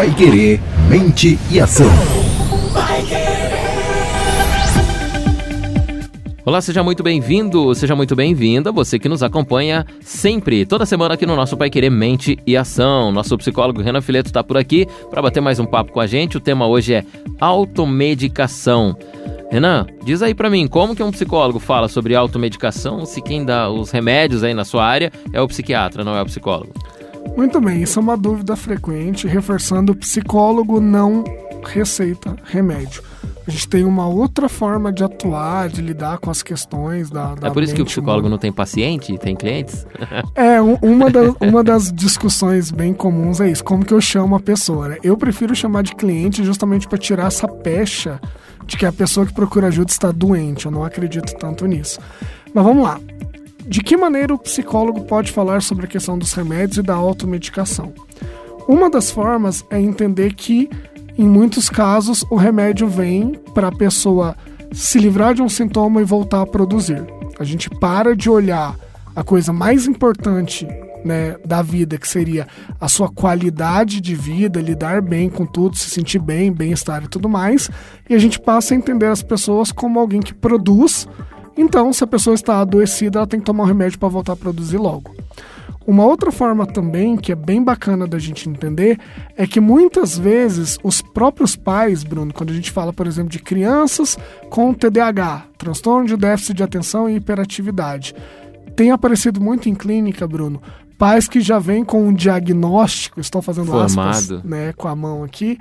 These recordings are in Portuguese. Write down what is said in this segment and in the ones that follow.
Pai Querer, mente e ação. Olá, seja muito bem-vindo, seja muito bem-vinda, você que nos acompanha sempre, toda semana aqui no nosso Pai Querer Mente e Ação. Nosso psicólogo Renan Fileto está por aqui para bater mais um papo com a gente. O tema hoje é automedicação. Renan, diz aí para mim, como que um psicólogo fala sobre automedicação se quem dá os remédios aí na sua área é o psiquiatra, não é o psicólogo? Muito bem, isso é uma dúvida frequente, reforçando o psicólogo não receita remédio. A gente tem uma outra forma de atuar, de lidar com as questões da. da é por isso que o psicólogo humana. não tem paciente, tem clientes? é, um, uma, da, uma das discussões bem comuns é isso: como que eu chamo a pessoa? Né? Eu prefiro chamar de cliente justamente para tirar essa pecha de que a pessoa que procura ajuda está doente. Eu não acredito tanto nisso. Mas vamos lá. De que maneira o psicólogo pode falar sobre a questão dos remédios e da automedicação? Uma das formas é entender que, em muitos casos, o remédio vem para a pessoa se livrar de um sintoma e voltar a produzir. A gente para de olhar a coisa mais importante né, da vida, que seria a sua qualidade de vida, lidar bem com tudo, se sentir bem, bem-estar e tudo mais, e a gente passa a entender as pessoas como alguém que produz. Então, se a pessoa está adoecida, ela tem que tomar um remédio para voltar a produzir logo. Uma outra forma também, que é bem bacana da gente entender, é que muitas vezes os próprios pais, Bruno, quando a gente fala, por exemplo, de crianças com TDAH, transtorno de déficit de atenção e hiperatividade, tem aparecido muito em clínica, Bruno, pais que já vêm com um diagnóstico, estou fazendo Formado. aspas, né, com a mão aqui,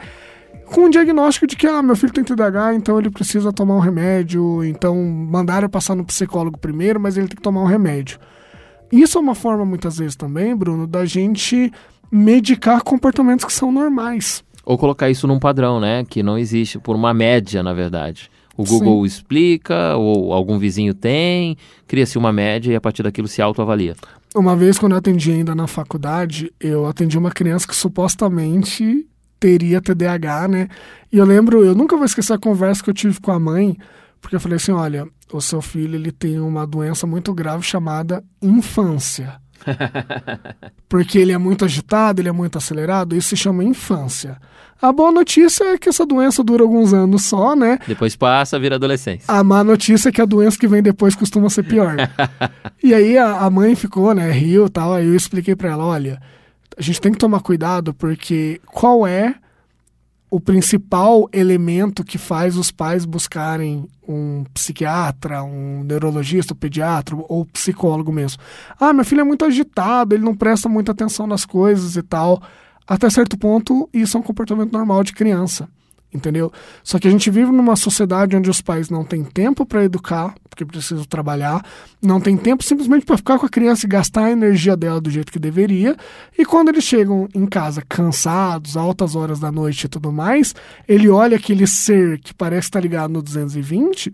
com um diagnóstico de que ah, meu filho tem TDAH, então ele precisa tomar um remédio, então mandaram eu passar no psicólogo primeiro, mas ele tem que tomar um remédio. Isso é uma forma, muitas vezes também, Bruno, da gente medicar comportamentos que são normais. Ou colocar isso num padrão, né? Que não existe, por uma média, na verdade. O Google Sim. explica, ou algum vizinho tem, cria-se uma média e a partir daquilo se autoavalia. Uma vez, quando eu atendi ainda na faculdade, eu atendi uma criança que supostamente teria TDAH, né? E eu lembro, eu nunca vou esquecer a conversa que eu tive com a mãe, porque eu falei assim, olha, o seu filho ele tem uma doença muito grave chamada infância. porque ele é muito agitado, ele é muito acelerado, isso se chama infância. A boa notícia é que essa doença dura alguns anos só, né? Depois passa, vira adolescência. A má notícia é que a doença que vem depois costuma ser pior. e aí a, a, mãe ficou, né, riu e tal, aí eu expliquei para ela, olha, a gente tem que tomar cuidado porque qual é o principal elemento que faz os pais buscarem um psiquiatra, um neurologista, um pediatra ou psicólogo mesmo. Ah, meu filho é muito agitado, ele não presta muita atenção nas coisas e tal. Até certo ponto, isso é um comportamento normal de criança entendeu? Só que a gente vive numa sociedade onde os pais não têm tempo para educar, porque precisam trabalhar, não tem tempo simplesmente para ficar com a criança e gastar a energia dela do jeito que deveria, e quando eles chegam em casa cansados, altas horas da noite e tudo mais, ele olha aquele ser que parece estar ligado no 220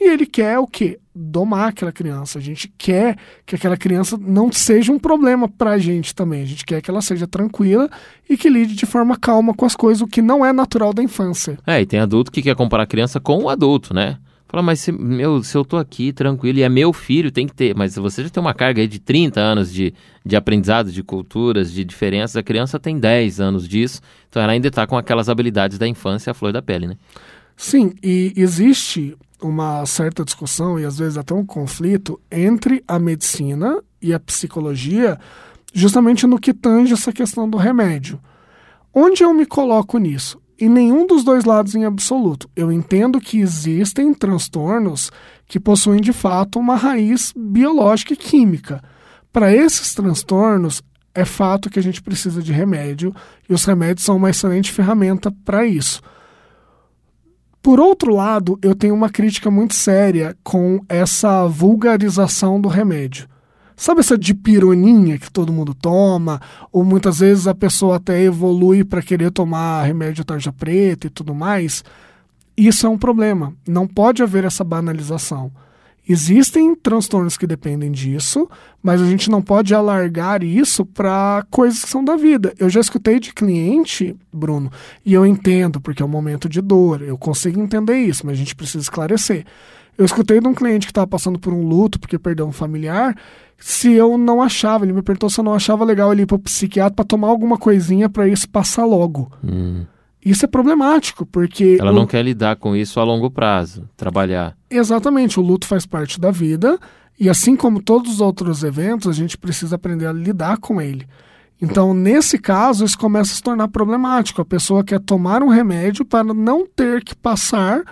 e ele quer o quê? Domar aquela criança. A gente quer que aquela criança não seja um problema pra gente também. A gente quer que ela seja tranquila e que lide de forma calma com as coisas, o que não é natural da infância. É, e tem adulto que quer comparar a criança com o adulto, né? Fala, mas se, meu, se eu tô aqui tranquilo e é meu filho, tem que ter. Mas você já tem uma carga aí de 30 anos de, de aprendizado, de culturas, de diferenças. A criança tem 10 anos disso, então ela ainda está com aquelas habilidades da infância, a flor da pele, né? Sim, e existe uma certa discussão e às vezes até um conflito entre a medicina e a psicologia, justamente no que tange essa questão do remédio. Onde eu me coloco nisso? Em nenhum dos dois lados em absoluto. Eu entendo que existem transtornos que possuem de fato uma raiz biológica e química. Para esses transtornos, é fato que a gente precisa de remédio e os remédios são uma excelente ferramenta para isso. Por outro lado, eu tenho uma crítica muito séria com essa vulgarização do remédio. Sabe essa dipironinha que todo mundo toma? Ou muitas vezes a pessoa até evolui para querer tomar remédio tarja preta e tudo mais? Isso é um problema. Não pode haver essa banalização. Existem transtornos que dependem disso, mas a gente não pode alargar isso para coisas que são da vida. Eu já escutei de cliente, Bruno, e eu entendo, porque é um momento de dor, eu consigo entender isso, mas a gente precisa esclarecer. Eu escutei de um cliente que estava passando por um luto porque perdeu um familiar, se eu não achava, ele me perguntou se eu não achava legal ele ir pro psiquiatra para tomar alguma coisinha para isso passar logo. Hum. Isso é problemático, porque. Ela o- não quer lidar com isso a longo prazo, trabalhar. Exatamente, o luto faz parte da vida e assim como todos os outros eventos, a gente precisa aprender a lidar com ele. Então, nesse caso, isso começa a se tornar problemático. A pessoa quer tomar um remédio para não ter que passar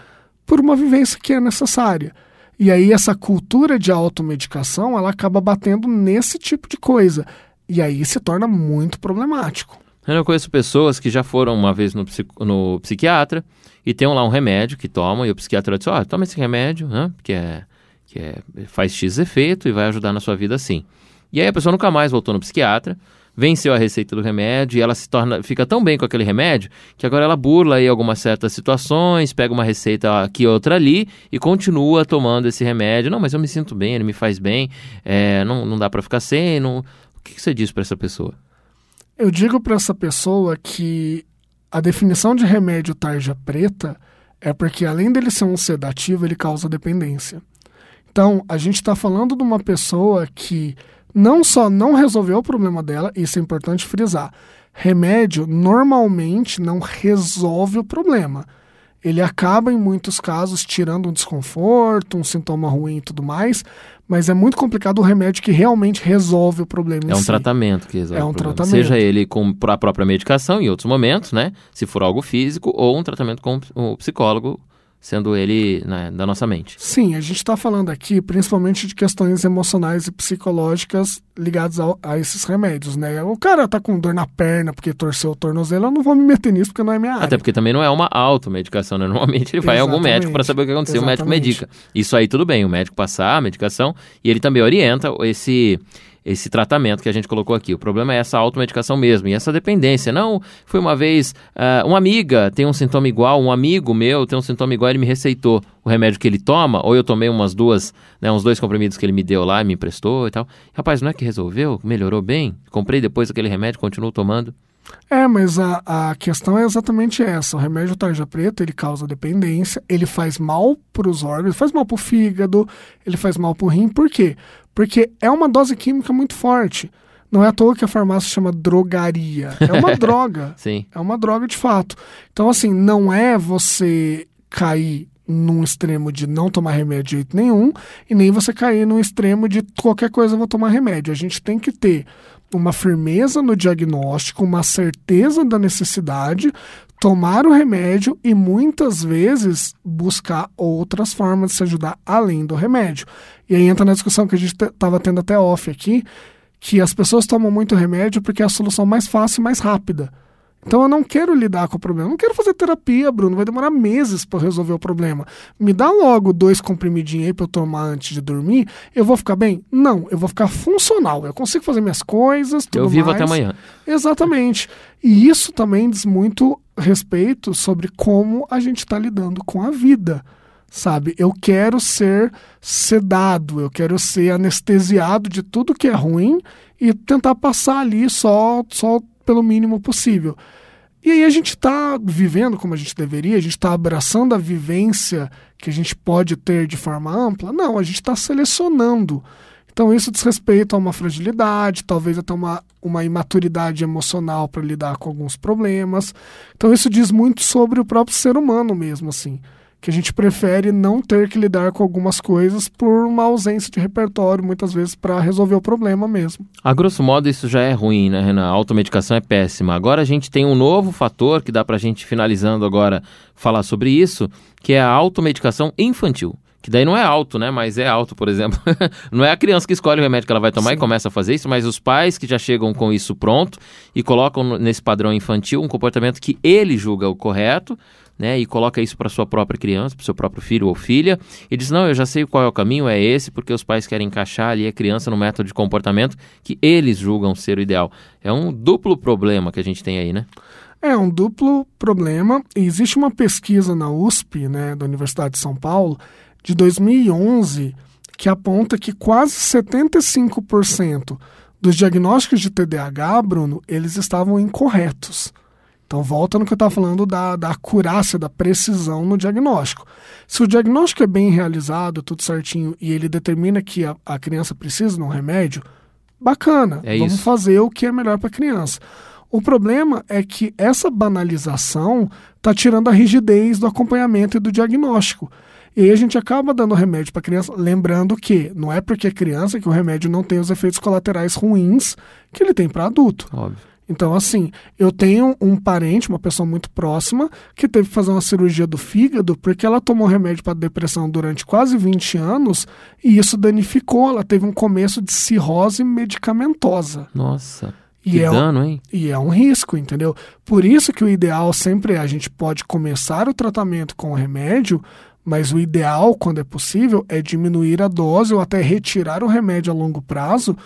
por uma vivência que é necessária. E aí essa cultura de automedicação, ela acaba batendo nesse tipo de coisa. E aí se torna muito problemático. Eu conheço pessoas que já foram uma vez no, psico- no psiquiatra e tem lá um remédio que tomam e o psiquiatra diz, ó, toma esse remédio, né, que, é, que é, faz X efeito e vai ajudar na sua vida assim. E aí a pessoa nunca mais voltou no psiquiatra, venceu a receita do remédio e ela se torna, fica tão bem com aquele remédio que agora ela burla aí algumas certas situações, pega uma receita aqui outra ali e continua tomando esse remédio. Não, mas eu me sinto bem, ele me faz bem, é, não, não dá para ficar sem. Não... O que, que você diz para essa pessoa? Eu digo para essa pessoa que a definição de remédio tarja preta é porque, além dele ser um sedativo, ele causa dependência. Então, a gente está falando de uma pessoa que não só não resolveu o problema dela, isso é importante frisar. Remédio normalmente não resolve o problema. Ele acaba, em muitos casos, tirando um desconforto, um sintoma ruim e tudo mais, mas é muito complicado o remédio que realmente resolve o problema. É um si. tratamento que resolve É um tratamento. Seja ele com a própria medicação em outros momentos, né? Se for algo físico, ou um tratamento com o psicólogo, sendo ele né, da nossa mente. Sim, a gente está falando aqui principalmente de questões emocionais e psicológicas ligadas ao- a, esses remédios, né? O cara tá com dor na perna porque torceu o tornozelo, eu não vou me meter nisso porque não é minha área. Até porque também não é uma automedicação, né? Normalmente ele vai em algum Exatamente. médico para saber o que aconteceu, o médico Exatamente. medica. Isso aí tudo bem, o médico passar a medicação e ele também orienta esse esse tratamento que a gente colocou aqui. O problema é essa automedicação mesmo e essa dependência. Não, foi uma vez ah, uma amiga tem um sintoma igual, um amigo meu tem um sintoma igual, ele me receitou o remédio que ele toma, ou eu tomei umas duas, né, uns dois comprimidos que ele me deu lá, me emprestou e tal. Rapaz, não é que resolveu? Melhorou bem? Comprei depois aquele remédio, continuo tomando. É, mas a, a questão é exatamente essa. O remédio tarja preta, ele causa dependência, ele faz mal para os órgãos, faz mal para o fígado, ele faz mal para o rim. Por quê? Porque é uma dose química muito forte. Não é à toa que a farmácia chama drogaria. É uma droga. Sim. É uma droga de fato. Então, assim, não é você cair num extremo de não tomar remédio de jeito nenhum e nem você cair num extremo de qualquer coisa eu vou tomar remédio. A gente tem que ter uma firmeza no diagnóstico, uma certeza da necessidade, tomar o remédio e muitas vezes buscar outras formas de se ajudar além do remédio. E aí entra na discussão que a gente estava tendo até off aqui, que as pessoas tomam muito remédio porque é a solução mais fácil e mais rápida. Então eu não quero lidar com o problema. Eu não quero fazer terapia, Bruno. Vai demorar meses para resolver o problema. Me dá logo dois comprimidinhos aí para eu tomar antes de dormir. Eu vou ficar bem? Não, eu vou ficar funcional. Eu consigo fazer minhas coisas, tudo eu vivo mais. até amanhã. Exatamente. E isso também diz muito respeito sobre como a gente está lidando com a vida. Sabe? Eu quero ser sedado, eu quero ser anestesiado de tudo que é ruim e tentar passar ali só, só pelo mínimo possível. E aí a gente está vivendo como a gente deveria, a gente está abraçando a vivência que a gente pode ter de forma ampla? Não, a gente está selecionando. Então isso diz respeito a uma fragilidade, talvez até uma, uma imaturidade emocional para lidar com alguns problemas. Então isso diz muito sobre o próprio ser humano mesmo, assim. Que a gente prefere não ter que lidar com algumas coisas por uma ausência de repertório, muitas vezes, para resolver o problema mesmo. A grosso modo, isso já é ruim, né, Renan? A automedicação é péssima. Agora a gente tem um novo fator que dá pra gente, finalizando agora, falar sobre isso, que é a automedicação infantil. Que daí não é alto, né? Mas é alto, por exemplo. não é a criança que escolhe o remédio que ela vai tomar Sim. e começa a fazer isso, mas os pais que já chegam com isso pronto e colocam nesse padrão infantil um comportamento que ele julga o correto, né? E coloca isso para sua própria criança, para seu próprio filho ou filha, e diz: Não, eu já sei qual é o caminho, é esse, porque os pais querem encaixar ali a criança no método de comportamento que eles julgam ser o ideal. É um duplo problema que a gente tem aí, né? É um duplo problema. Existe uma pesquisa na USP, né, da Universidade de São Paulo, de 2011, que aponta que quase 75% dos diagnósticos de TDAH, Bruno, eles estavam incorretos. Então, volta no que eu estava falando da, da acurácia, da precisão no diagnóstico. Se o diagnóstico é bem realizado, tudo certinho, e ele determina que a, a criança precisa de um remédio, bacana, É vamos isso. fazer o que é melhor para a criança. O problema é que essa banalização está tirando a rigidez do acompanhamento e do diagnóstico. E aí a gente acaba dando remédio para a criança, lembrando que não é porque é criança que o remédio não tem os efeitos colaterais ruins que ele tem para adulto. Óbvio. Então, assim, eu tenho um parente, uma pessoa muito próxima, que teve que fazer uma cirurgia do fígado porque ela tomou remédio para depressão durante quase 20 anos e isso danificou. Ela teve um começo de cirrose medicamentosa. Nossa. E que é um- dano, hein? E é um risco, entendeu? Por isso que o ideal sempre é a gente pode começar o tratamento com o remédio, mas o ideal, quando é possível, é diminuir a dose ou até retirar o remédio a longo prazo,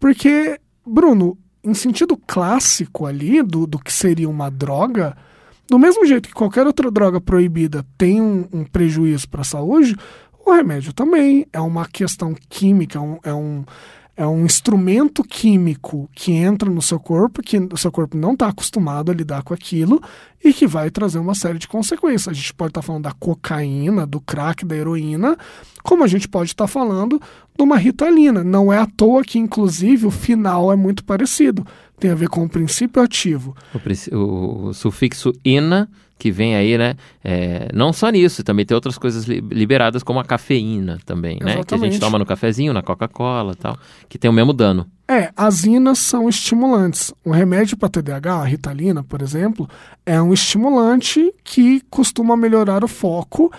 porque, Bruno, em sentido clássico ali do, do que seria uma droga, do mesmo jeito que qualquer outra droga proibida tem um, um prejuízo para a saúde, o remédio também é uma questão química, é um, é um, é um instrumento químico que entra no seu corpo, que o seu corpo não está acostumado a lidar com aquilo e que vai trazer uma série de consequências. A gente pode estar falando da cocaína, do crack, da heroína, como a gente pode estar falando de uma ritalina. Não é à toa que, inclusive, o final é muito parecido. Tem a ver com o princípio ativo. O, o- o sufixo ina, que vem aí, né? é, não só nisso, também tem outras coisas li- liberadas, como a cafeína também, né? Que a gente Exatamente. toma no cafezinho, na Coca-Cola e tal, que tem o mesmo dano. É, as inas são estimulantes. Um remédio para TDAH, a Ritalina, por exemplo, é um estimulante que costuma melhorar o foco.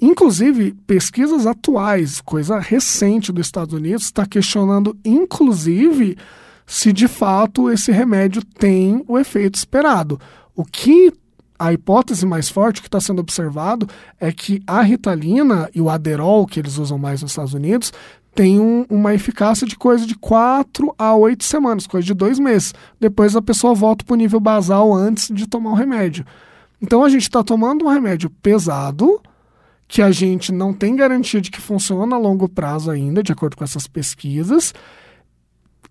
Inclusive, pesquisas atuais, coisa recente dos Estados Unidos, está questionando, inclusive, se de fato esse remédio tem o efeito esperado. O que a hipótese mais forte que está sendo observado é que a Ritalina e o Aderol, que eles usam mais nos Estados Unidos, tem um- uma eficácia de coisa de 4 a 8 semanas, coisa de dois meses. Depois a pessoa volta para o nível basal antes de tomar o remédio. Então a gente está tomando um remédio pesado, que a gente não tem garantia de que funciona a longo prazo ainda, de acordo com essas pesquisas,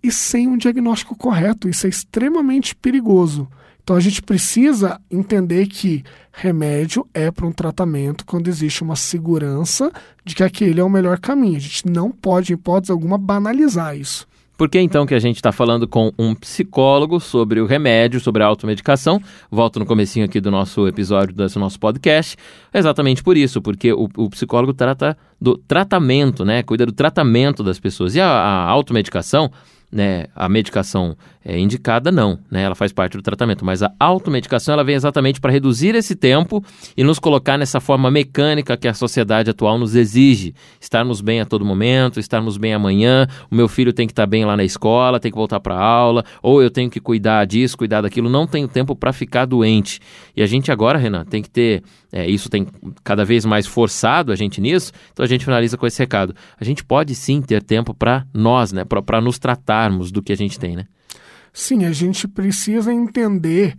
e sem um diagnóstico correto. Isso é extremamente perigoso. Então a gente precisa entender que remédio é para um tratamento quando existe uma segurança de que aquele é o melhor caminho. A gente não pode, em hipótese alguma, banalizar isso. Por que então que a gente está falando com um psicólogo sobre o remédio, sobre a automedicação? Volto no comecinho aqui do nosso episódio, do nosso podcast. Exatamente por isso, porque o, o psicólogo trata do tratamento, né? Cuida do tratamento das pessoas. E a, a automedicação, né? A medicação é indicada, não, né? Ela faz parte do tratamento. Mas a automedicação, ela vem exatamente para reduzir esse tempo e nos colocar nessa forma mecânica que a sociedade atual nos exige. Estarmos bem a todo momento, estarmos bem amanhã, o meu filho tem que estar bem lá na escola, tem que voltar para a aula, ou eu tenho que cuidar disso, cuidar daquilo, não tenho tempo para ficar doente. E a gente agora, Renan, tem que ter, é, isso tem cada vez mais forçado a gente nisso, então a gente finaliza com esse recado. A gente pode sim ter tempo para nós, né, para nos do que a gente tem, né? Sim, a gente precisa entender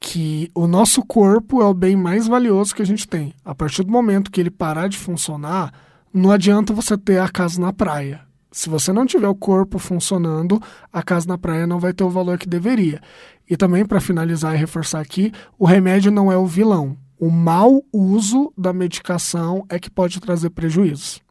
que o nosso corpo é o bem mais valioso que a gente tem. A partir do momento que ele parar de funcionar, não adianta você ter a casa na praia. Se você não tiver o corpo funcionando, a casa na praia não vai ter o valor que deveria. E também, para finalizar e reforçar aqui, o remédio não é o vilão. O mau uso da medicação é que pode trazer prejuízos.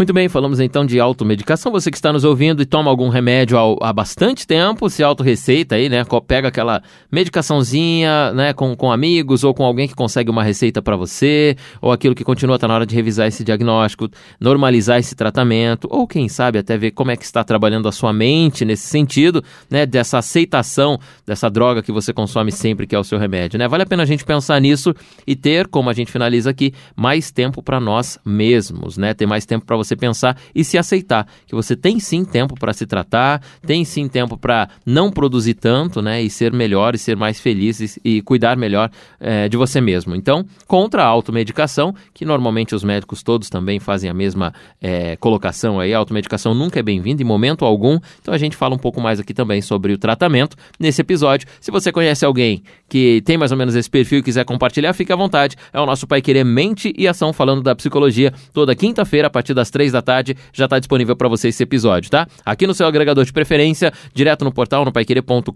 Muito bem, falamos então de automedicação. Você que está nos ouvindo e toma algum remédio há bastante tempo, se autorreceita aí, né? Pega aquela medicaçãozinha, né? Com, com amigos ou com alguém que consegue uma receita para você, ou aquilo que continua, tá na hora de revisar esse diagnóstico, normalizar esse tratamento, ou quem sabe até ver como é que está trabalhando a sua mente nesse sentido, né? Dessa aceitação dessa droga que você consome sempre, que é o seu remédio, né? Vale a pena a gente pensar nisso e ter, como a gente finaliza aqui, mais tempo para nós mesmos, né? Ter mais tempo para você pensar e se aceitar que você tem sim tempo para se tratar, tem sim tempo para não produzir tanto, né? E ser melhor e ser mais feliz e, e cuidar melhor eh, de você mesmo. Então, contra a automedicação, que normalmente os médicos todos também fazem a mesma eh, colocação aí, a automedicação nunca é bem-vinda em momento algum. Então a gente fala um pouco mais aqui também sobre o tratamento nesse episódio. Se você conhece alguém que tem mais ou menos esse perfil e quiser compartilhar, fique à vontade. É o nosso Pai Querer Mente e Ação falando da psicologia toda quinta-feira a partir das três da tarde, já está disponível para você esse episódio, tá? Aqui no seu agregador de preferência, direto no portal no paiquerê.com.br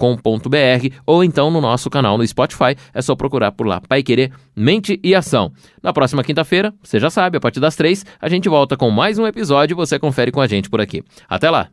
ou então no nosso canal no Spotify. É só procurar por lá, Pai Querer, Mente e Ação. Na próxima quinta-feira, você já sabe, a partir das três, a gente volta com mais um episódio e você confere com a gente por aqui. Até lá!